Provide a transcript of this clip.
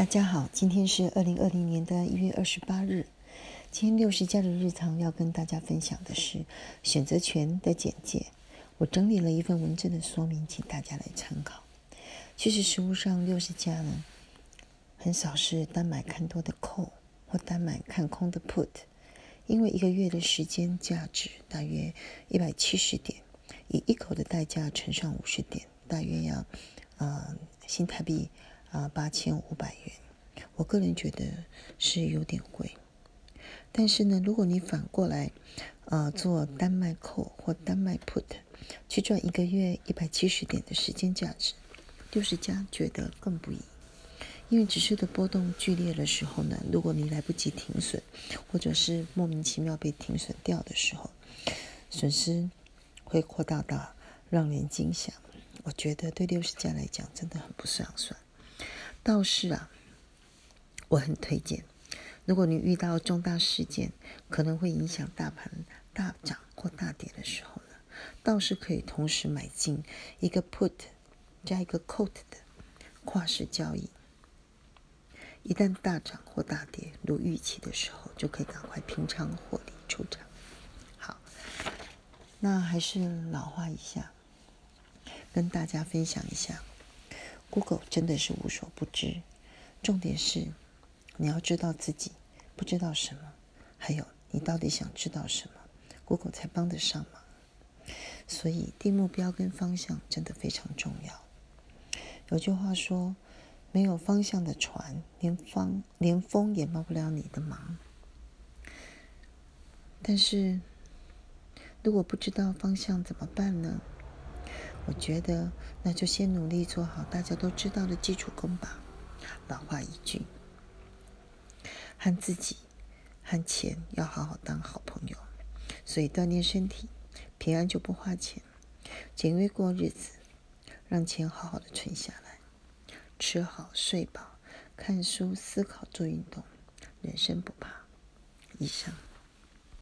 大家好，今天是二零二零年的一月二十八日。今天六十加的日常要跟大家分享的是选择权的简介。我整理了一份文字的说明，请大家来参考。其实实物上六十加呢，很少是单买看多的 call 或单买看空的 put，因为一个月的时间价值大约一百七十点，以一口的代价乘上五十点，大约要呃新台币。啊，八千五百元，我个人觉得是有点贵。但是呢，如果你反过来，呃，做单卖 call 或单卖 put，去赚一个月一百七十点的时间价值，六十家觉得更不易。因为指数的波动剧烈的时候呢，如果你来不及停损，或者是莫名其妙被停损掉的时候，损失会扩大到让人惊吓。我觉得对六十家来讲，真的很不划算。倒是啊，我很推荐，如果你遇到重大事件，可能会影响大盘大涨或大跌的时候呢，倒是可以同时买进一个 put 加一个 c o a t 的跨市交易。一旦大涨或大跌如预期的时候，就可以赶快平仓获利出场。好，那还是老话一下，跟大家分享一下。Google 真的是无所不知，重点是你要知道自己不知道什么，还有你到底想知道什么，Google 才帮得上忙。所以定目标跟方向真的非常重要。有句话说：“没有方向的船，连方连风也帮不了你的忙。”但是如果不知道方向怎么办呢？我觉得，那就先努力做好大家都知道的基础功吧。老话一句，和自己、和钱要好好当好朋友。所以锻炼身体，平安就不花钱，简约过日子，让钱好好的存下来，吃好睡饱，看书思考做运动，人生不怕。以上。